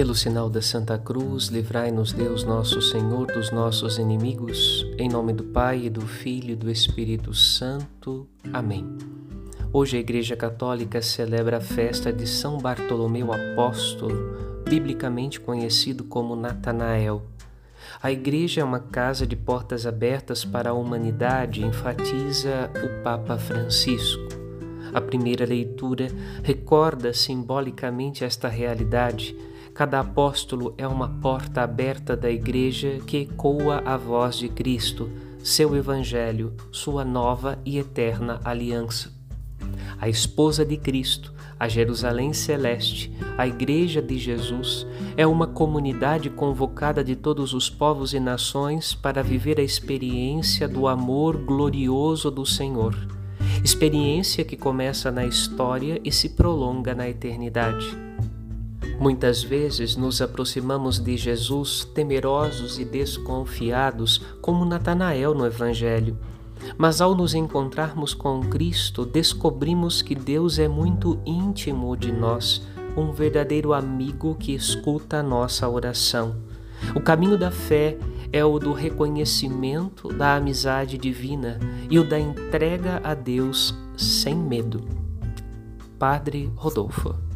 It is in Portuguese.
Pelo sinal da Santa Cruz, livrai-nos Deus nosso Senhor dos nossos inimigos, em nome do Pai e do Filho e do Espírito Santo. Amém. Hoje a Igreja Católica celebra a festa de São Bartolomeu Apóstolo, biblicamente conhecido como Natanael. A Igreja é uma casa de portas abertas para a humanidade, enfatiza o Papa Francisco. A primeira leitura recorda simbolicamente esta realidade Cada apóstolo é uma porta aberta da Igreja que ecoa a voz de Cristo, seu Evangelho, sua nova e eterna aliança. A esposa de Cristo, a Jerusalém Celeste, a Igreja de Jesus, é uma comunidade convocada de todos os povos e nações para viver a experiência do amor glorioso do Senhor. Experiência que começa na história e se prolonga na eternidade. Muitas vezes nos aproximamos de Jesus temerosos e desconfiados, como Natanael no Evangelho. Mas ao nos encontrarmos com Cristo, descobrimos que Deus é muito íntimo de nós, um verdadeiro amigo que escuta a nossa oração. O caminho da fé é o do reconhecimento da amizade divina e o da entrega a Deus sem medo. Padre Rodolfo